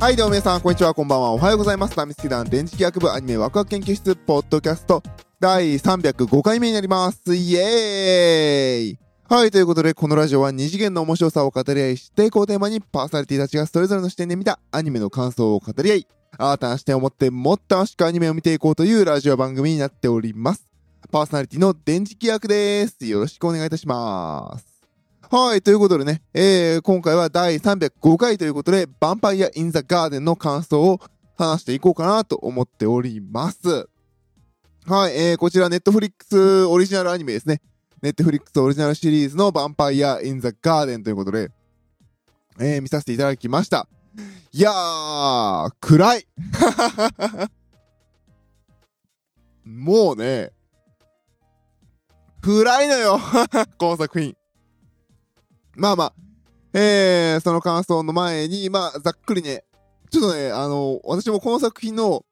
はい、どうも皆さん、こんにちは、こんばんは。おはようございます。ナミスケ団電磁気学部アニメワクワク研究室ポッドキャスト第305回目になります。イエーイはい、ということで、このラジオは二次元の面白さを語り合い、知っていこうテーマにパーソナリティたちがそれぞれの視点で見たアニメの感想を語り合い、新たな視点を持ってもっと楽しくアニメを見ていこうというラジオ番組になっております。パーソナリティの電磁気学です。よろしくお願いいたします。はい、ということでね、えー、今回は第305回ということで、ヴァンパイア・イン・ザ・ガーデンの感想を話していこうかなと思っております。はい、えー、こちらネットフリックスオリジナルアニメですね。ネットフリックスオリジナルシリーズのヴァンパイア・イン・ザ・ガーデンということで、えー、見させていただきました。いやー、暗い もうね、暗いのよ この作品。まあまあ、えー、その感想の前に、まあ、ざっくりね、ちょっとね、あの、私もこの作品の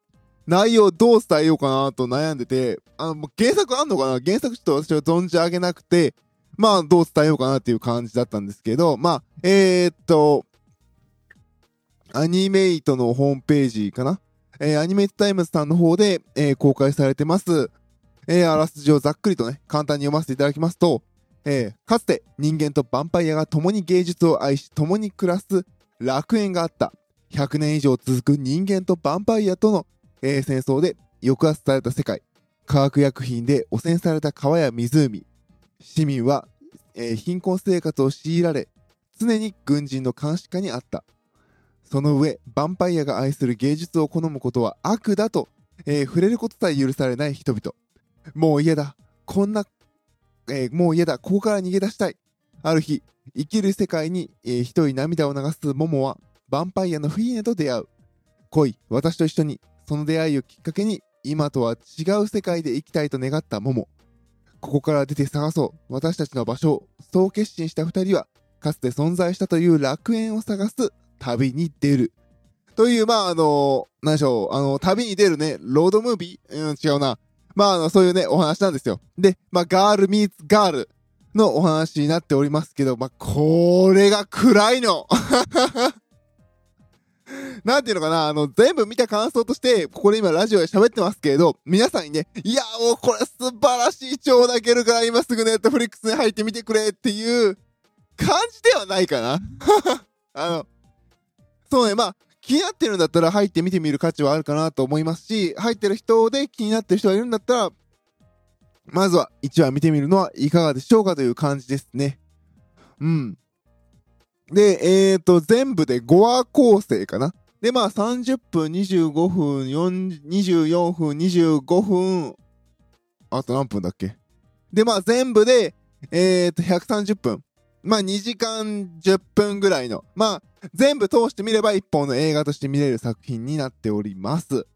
内容をどう伝えようかなと悩んでて、あの、原作あんのかな？原作ちょっと私は存じ上げなくて、まあ、どう伝えようかなっていう感じだったんですけど、まあ、えー、っと、アニメイトのホームページかな？えー、アニメイトタイムズさんの方で、えー公開されてます。えーあらすじをざっくりとね、簡単に読ませていただきますと、えーかつて人間とヴァンパイアが共に芸術を愛し共に暮らす楽園があった。100年以上続く人間とヴァンパイアとの、えー戦争で抑圧された世界。化学薬品で汚染された川や湖。市民は、えー貧困生活を強いられ、常に軍人の監視下にあった。その上、ヴァンパイアが愛する芸術を好むことは悪だと、えー触れることさえ許されない人々。もう嫌だ。こんなえーもう嫌だ、ここから逃げ出したい。ある日、生きる世界に、えー一人涙を流すモモは、ヴァンパイアのフィーネと出会う。来い、私と一緒に、その出会いをきっかけに、今とは違う世界で生きたいと願ったモモ。ここから出て探そう、私たちの場所を、そう決心した二人は、かつて存在したという楽園を探す旅に出る。という、まあ、あの何でしょう、あの、旅に出るね、ロードムービー？うん、違うな。まあ、あの、そういうね、お話なんですよ。で、まあ、ガールミーツガールのお話になっておりますけど、まあ、これが暗いの なんていうのかな、あの、全部見た感想として、ここで今ラジオで喋ってますけれど、皆さんにね、いや、もうこれ素晴らしい超泣けるから今すぐネットフリックスに入ってみてくれっていう感じではないかな。あの、そうね、まあ、気になってるんだったら入って見てみる価値はあるかなと思いますし、入ってる人で気になってる人がいるんだったら、まずは1話見てみるのはいかがでしょうかという感じですね。うん。で、えーと、全部で5話構成かな。で、まあ30分、25分、24分、25分、あと何分だっけ？で、まあ全部で、えーと、130分。まあ2時間10分ぐらいの、まあ全部通してみれば一本の映画として見れる作品になっております。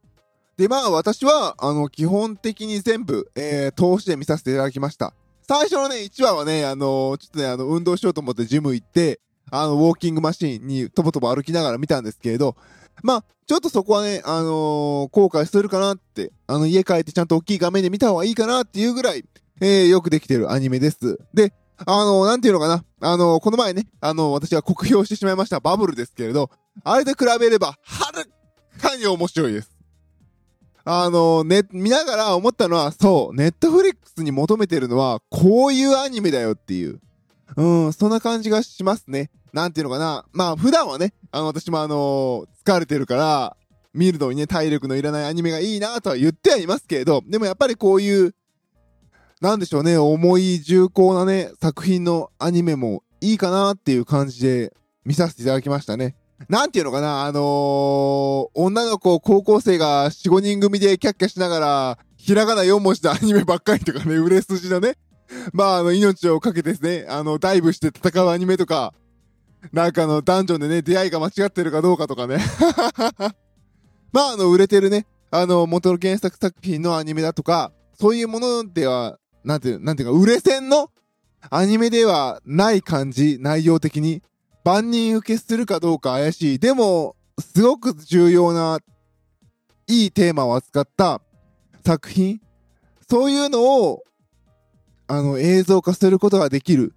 で、まあ私は、あの、基本的に全部、えー、通して見させていただきました。最初のね、1話はね、あのちょっとね、あの、運動しようと思ってジム行って、あの、ウォーキングマシンにとぼとぼ歩きながら見たんですけれど、まあ、ちょっとそこはね、あの後悔するかなって、あの、家帰ってちゃんと大きい画面で見た方がいいかなっていうぐらい、えー、よくできてるアニメです。で、あのなんていうのかな、あのこの前ね、あの私は酷評してしまいましたバブルですけれど、あれと比べれば、はるかに面白いです。あのね、見ながら思ったのは、そう、ネットフリックスに求めてるのは、こういうアニメだよっていう。うん、そんな感じがしますね。なんていうのかな。まあ、普段はね、あの、私もあの疲れてるから、見るのにね、体力のいらないアニメがいいなとは言ってはいますけれど、でもやっぱりこういう、なんでしょうね、重い重厚なね、作品のアニメもいいかなっていう感じで見させていただきましたね。なんていうのかな、あのー、女の子、高校生が4、5人組でキャッキャしながら、ひらがな4文字のアニメばっかりとかね、売れ筋のね、まあ、あの、命をかけてですね、あの、ダイブして戦うアニメとか、なんかあの、ダンジョンでね、出会いが間違ってるかどうかとかね。まあ、あの、売れてるね、あの、元の原作作品のアニメだとか、そういうものでは、なんていう、なんていうか、売れ線のアニメではない感じ、内容的に。万人受けするかどうか怪しい。でも、すごく重要な、いいテーマを扱った作品。そういうのを、あの、映像化することができる。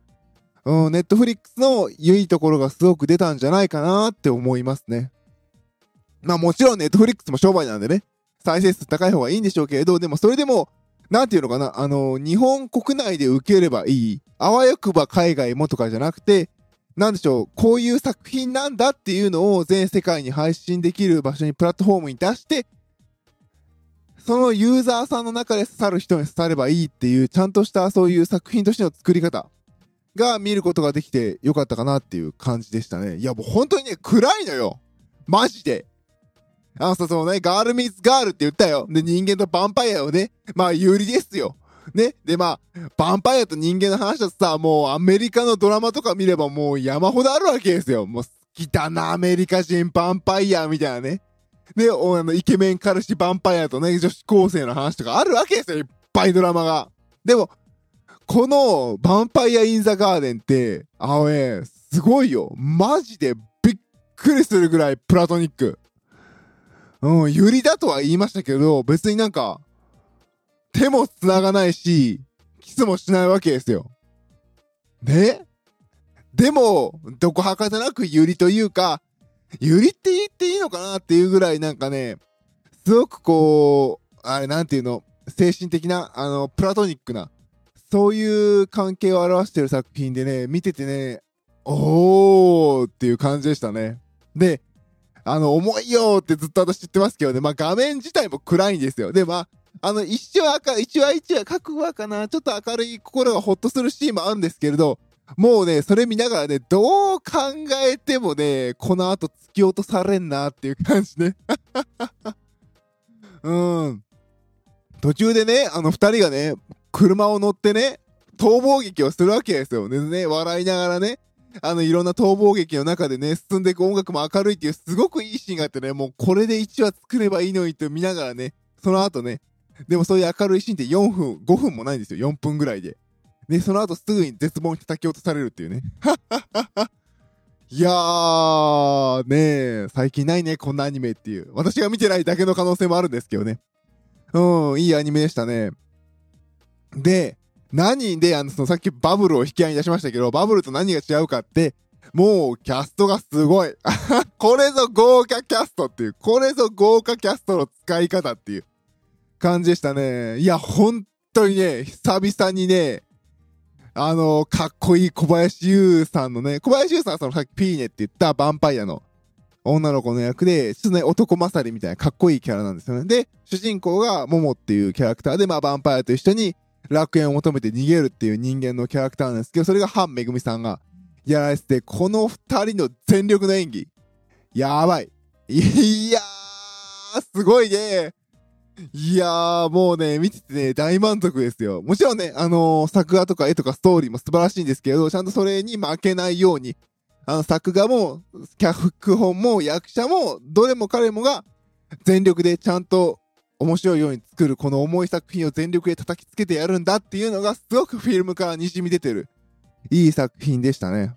うん、ネットフリックスの良いところがすごく出たんじゃないかなって思いますね。まあもちろんネットフリックスも商売なんでね、再生数高い方がいいんでしょうけれど、でもそれでも、なんていうのかな、あの、日本国内で受ければいい、あわよくば海外もとかじゃなくて、なんでしょう、こういう作品なんだっていうのを全世界に配信できる場所に、プラットフォームに出して、そのユーザーさんの中で刺さる人に刺さればいいっていう、ちゃんとしたそういう作品としての作り方が見ることができてよかったかなっていう感じでしたね。いやもう本当にね、暗いのよ。マジで。あのさ、そのね、ガールミーツガールって言ったよ。で、人間とヴァンパイアをね、まあ有利ですよ。ね？で、まあ、ヴァンパイアと人間の話だとさ、もうアメリカのドラマとか見ればもう山ほどあるわけですよ。もう好きだな、アメリカ人ヴァンパイアみたいなね。で、おあの、イケメン彼氏ヴァンパイアとね、女子高生の話とかあるわけですよ。いっぱいドラマが。でも、この、ヴァンパイア・イン・ザ・ガーデンって、あのね、すごいよ。マジでびっくりするぐらいプラトニック。うん、ユリだとは言いましたけど、別になんか、手も繋がないし、キスもしないわけですよ。ね？でも、どこはかじゃなくユリというか、ユリって言っていいのかなっていうぐらいなんかね、すごくこう、あれなんていうの、精神的な、あの、プラトニックな、そういう関係を表してる作品でね、見ててね、おーっていう感じでしたね。で、あの、重いよってずっと私言ってますけどね、まあ画面自体も暗いんですよ。で、まあ、あの、一瞬明るい、一話一話、各話かな、ちょっと明るい心がほっとするシーンもあるんですけれど、もうね、それ見ながらね、どう考えてもね、この後突き落とされんなっていう感じね。うん。途中でね、あの二人がね、車を乗ってね、逃亡劇をするわけですよ。でね、笑いながらね、あの、いろんな逃亡劇の中でね、進んでいく音楽も明るいっていうすごくいいシーンがあってね、もうこれで1話作ればいいのにって見ながらね、その後ね、でもそういう明るいシーンって4分、5分もないんですよ。4分ぐらいで。で、その後すぐに絶望に叩き落とされるっていうね。はははいやー、ねえ最近ないね、こんなアニメっていう。私が見てないだけの可能性もあるんですけどね。うん、いいアニメでしたね。で、何で、あの、そのさっきバブルを引き合いに出しましたけど、バブルと何が違うかって、もうキャストがすごい。これぞ豪華キャストっていう、これぞ豪華キャストの使い方っていう感じでしたね。いや、本当にね、久々にね、あの、かっこいい小林優さんのね、小林優さんはそのさっきピーネって言ったヴァンパイアの女の子の役で、ちょっとね、男勝りみたいなかっこいいキャラなんですよね。で、主人公がモモっていうキャラクターで、まあヴァンパイアと一緒に楽園を求めて逃げるっていう人間のキャラクターなんですけど、それがハンめぐみさんがやられてて、この二人の全力の演技、やばい。いやー、すごいね。いやー、もうね、見ててね、大満足ですよ。もちろんね、あのー、作画とか絵とかストーリーも素晴らしいんですけど、ちゃんとそれに負けないように、あの、作画も、脚本も役者も、どれも彼もが全力でちゃんと面白いように作るこの重い作品を全力で叩きつけてやるんだっていうのがすごくフィルムから滲み出てるいい作品でしたね。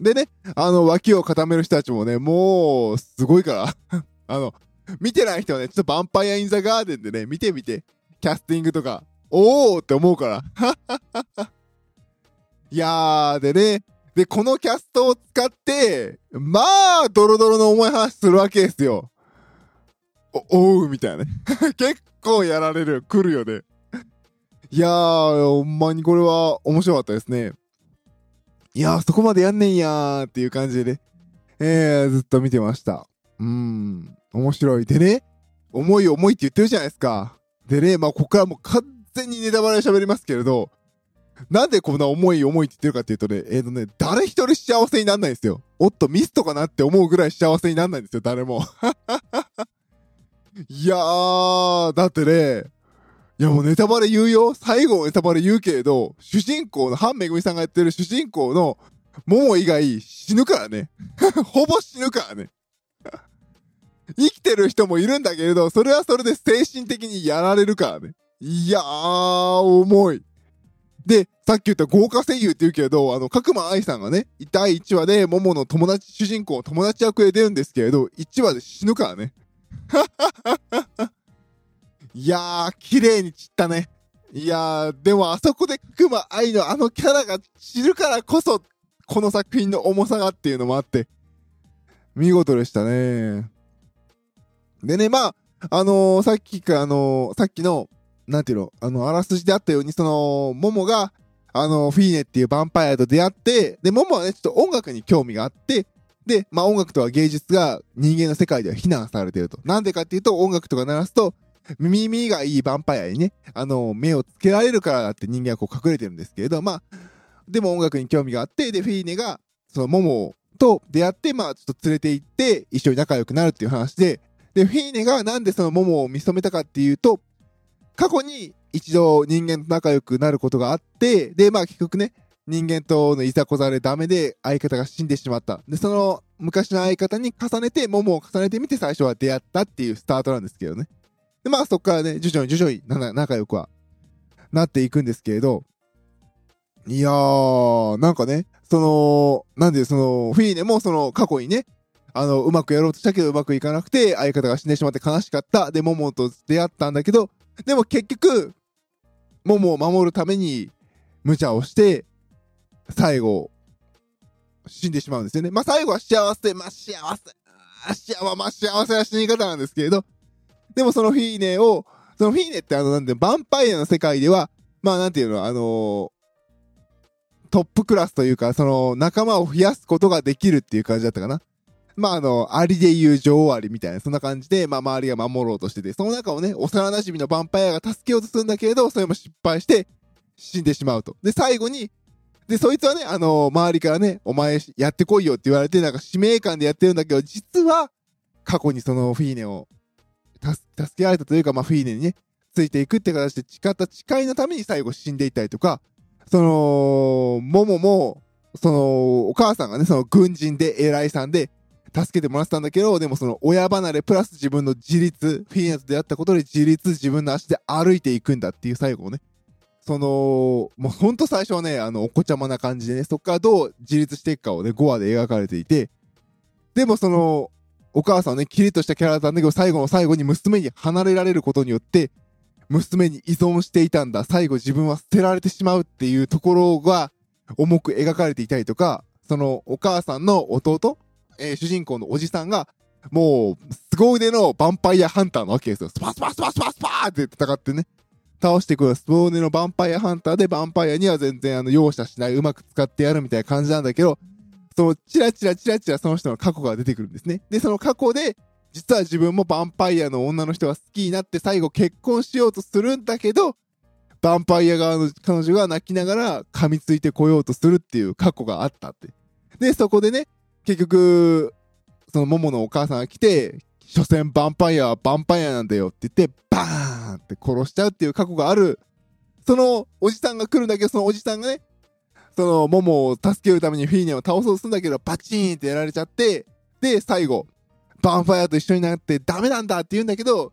でね、あの脇を固める人たちもね、もうすごいから あの、見てない人はね、ちょっとヴァンパイア・イン・ザ・ガーデンでね、見てみて。キャスティングとか、おーって思うから。いやー、でね、で、このキャストを使って、まあ、ドロドロの重い話するわけですよ。お、おうみたいなね。結構やられる。来るよね。いやー、ほんまにこれは面白かったですね。いやー、そこまでやんねんやーっていう感じでね。えー、ずっと見てました。うーん、面白い。でね、重い重いって言ってるじゃないですか。でね、まあ、ここからもう完全にネタバレ喋りますけれど、なんでこんな重い重いって言ってるかっていうとね、えっ、ー、とね、誰一人幸せになんないんですよ。おっと、ミスとかなって思うぐらい幸せになんないんですよ、誰も。いやー、だってね、いやもうネタバレ言うよ。最後ネタバレ言うけれど、主人公の、ハンめぐみさんがやってる主人公の、モモ以外死ぬからね。ほぼ死ぬからね。生きてる人もいるんだけれど、それはそれで精神的にやられるからね。いやー、重い。で、さっき言った豪華声優って言うけど、あの、角間愛さんがね、第1話でモモの友達、主人公友達役で出るんですけれど、1話で死ぬからね。いやー、綺麗に散ったね。いやー、でもあそこでクマ愛のあのキャラが散るからこそ、この作品の重さがっていうのもあって、見事でしたね。でね、まあ、あのー、さっきか、あのー、さっきの、なんていうの、あの、あらすじであったように、その、モモが、あの、フィーネっていうヴァンパイアと出会って、で、モモはね、ちょっと音楽に興味があって、で、まあ音楽とは芸術が人間の世界では非難されていると。なんでかっていうと、音楽とか鳴らすと、耳がいいヴァンパイアにね、あの、目をつけられるからだって人間はこう隠れてるんですけれど、まあ、でも音楽に興味があって、で、フィーネが、その、モモと出会って、まあ、ちょっと連れて行って、一緒に仲良くなるっていう話で、で、フィーネがなんでそのモモを見初めたかっていうと、過去に一度人間と仲良くなることがあって、で、まあ結局ね、人間とのいざこざでダメで相方が死んでしまった。で、その昔の相方に重ねて、モモを重ねてみて最初は出会ったっていうスタートなんですけどね。で、まあそこからね、徐々に徐々に仲良くはなっていくんですけれど、いやー、なんかね、その、なんでその、フィーネもその過去にね、あの、うまくやろうとしたけどうまくいかなくて、相方が死んでしまって悲しかった。で、モモと出会ったんだけど、でも結局、モモを守るために、無茶をして、最後、死んでしまうんですよね。まあ、最後は幸せ、まあ、幸せ、幸せ、まあ、幸せな死に方なんですけれど、でもそのフィーネを、そのフィーネってあの、なんで、ヴァンパイアの世界では、まあ、なんていうの、あの、トップクラスというか、その、仲間を増やすことができるっていう感じだったかな。まあ、あの、アリで言う女王アリみたいな、そんな感じで、まあ、周りが守ろうとしてて、その中をね、幼馴染のヴァンパイアが助けようとするんだけれど、それも失敗して、死んでしまうと。で、最後に、で、そいつはね、あのー、周りからね、お前やってこいよって言われて、なんか使命感でやってるんだけど、実は、過去にそのフィーネを、助けられたというか、まあ、フィーネにね、ついていくって形で誓った誓いのために最後死んでいったりとか、その、モモも、その、お母さんがね、その軍人で偉いさんで、助けてもらってたんだけど、でもその親離れプラス自分の自立、フィーネと出会ったことで自立、自分の足で歩いていくんだっていう最後をね、その、もうほんと最初はね、あの、お子ちゃまな感じでね、そっからどう自立していくかをね、5話で描かれていて、でもその、お母さんね、キリッとしたキャラだったんだけど、最後の最後に娘に離れられることによって、娘に依存していたんだ。最後自分は捨てられてしまうっていうところが重く描かれていたりとか、そのお母さんの弟、えー、主人公のおじさんが、もう、凄腕のヴァンパイアハンターなわけですよ。スパスパスパスパスパーって戦ってね。倒してくるスポーネのヴァンパイアハンターでヴァンパイアには全然あの容赦しない、うまく使ってやるみたいな感じなんだけど、そのチラチラチラチラその人の過去が出てくるんですね。で、その過去で、実は自分もヴァンパイアの女の人が好きになって最後結婚しようとするんだけど、ヴァンパイア側の彼女が泣きながら噛みついてこようとするっていう過去があったって。で、そこでね、結局、そのモモのお母さんが来て、所詮ヴァンパイアはヴァンパイアなんだよって言って、バーンって殺しちゃうっていう過去がある、そのおじさんが来るんだけど、そのおじさんがね、そのモモを助けるためにフィーネを倒そうとするんだけど、バチーンってやられちゃって、で、最後、ヴァンパイアと一緒になってダメなんだって言うんだけど、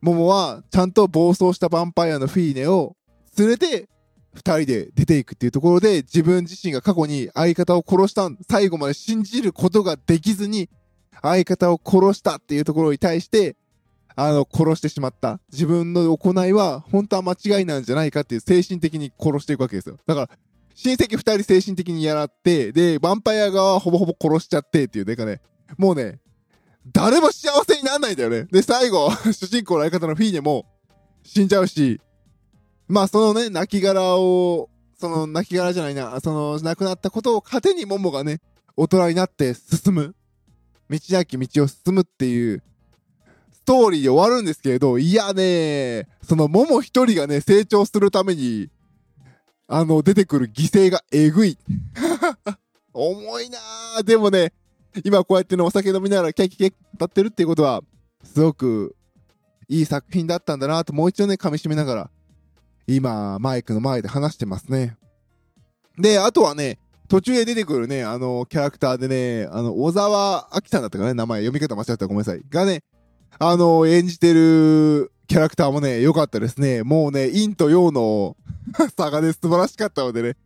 モモはちゃんと暴走したヴァンパイアのフィーネを連れて、二人で出ていくっていうところで、自分自身が過去に相方を殺した、最後まで信じることができずに、相方を殺したっていうところに対して、あの、殺してしまった。自分の行いは、本当は間違いなんじゃないかっていう精神的に殺していくわけですよ。だから、親戚二人精神的にやらって、で、ヴァンパイア側はほぼほぼ殺しちゃってっていう、ねかね、もうね、誰も幸せにならないんだよね。で、最後、主人公の相方のフィーネも死んじゃうし、まあそのね、亡骸を、その亡骸じゃないな、その亡くなったことを糧にモモがね、大人になって進む。道なき道を進むっていうストーリーで終わるんですけれど、いやねそのモモ一人がね、成長するために、あの、出てくる犠牲がえぐい。重いなーでもね、今こうやってね、お酒飲みながらキャキキャキ歌ってるっていうことは、すごくいい作品だったんだなともう一度ね、噛み締めながら、今、マイクの前で話してますね。で、あとはね、途中で出てくるね、あの、キャラクターでね、あの、小沢明さんだったかね、名前、読み方間違ったらごめんなさい。がね、あの、演じてるキャラクターもね、良かったですね。もうね、陰と陽の 差がね、素晴らしかったのでね。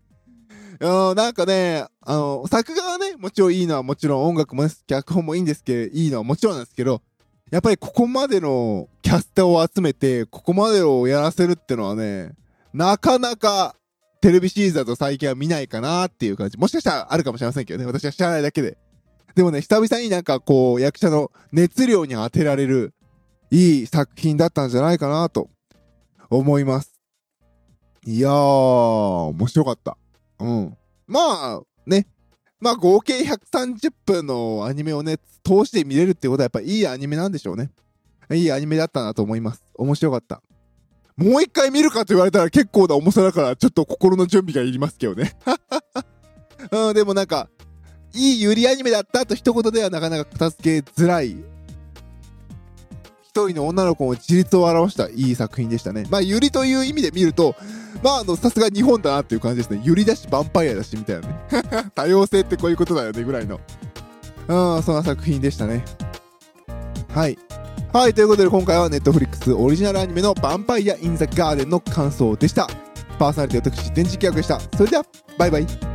うん、なんかね、あの、作画はね、もちろんいいのはもちろん音楽も、ね、脚本もいいんですけど、いいのはもちろんなんですけど、やっぱりここまでのキャスターを集めて、ここまでをやらせるってのはね、なかなかテレビシリーズだと最近は見ないかなっていう感じ。もしかしたらあるかもしれませんけどね。私は知らないだけで。でもね、久々になんかこう、役者の熱量に当てられる、いい作品だったんじゃないかなと、思います。いやー、面白かった。うん。まあ、ね。まあ、合計130分のアニメをね、通して見れるってことはやっぱいいアニメなんでしょうね。いいアニメだったなと思います。面白かった。もう一回見るかと言われたら結構な重さだから、ちょっと心の準備がいりますけどね。うん、でもなんか、いいユリアニメだったと一言ではなかなか片付けづらい。一人の女の子の自立を表したいい作品でしたね。まあ、ユリという意味で見ると、まあ、あの、さすが日本だなっていう感じですね。ユリだし、ヴァンパイアだし、みたいなね。多様性ってこういうことだよね、ぐらいの。うん、そんな作品でしたね。はい。はい、ということで今回は Netflix オリジナルアニメのヴァンパイア・イン・ザ・ガーデンの感想でした。パーソナリティ私、電磁気役でした。それでは、バイバイ。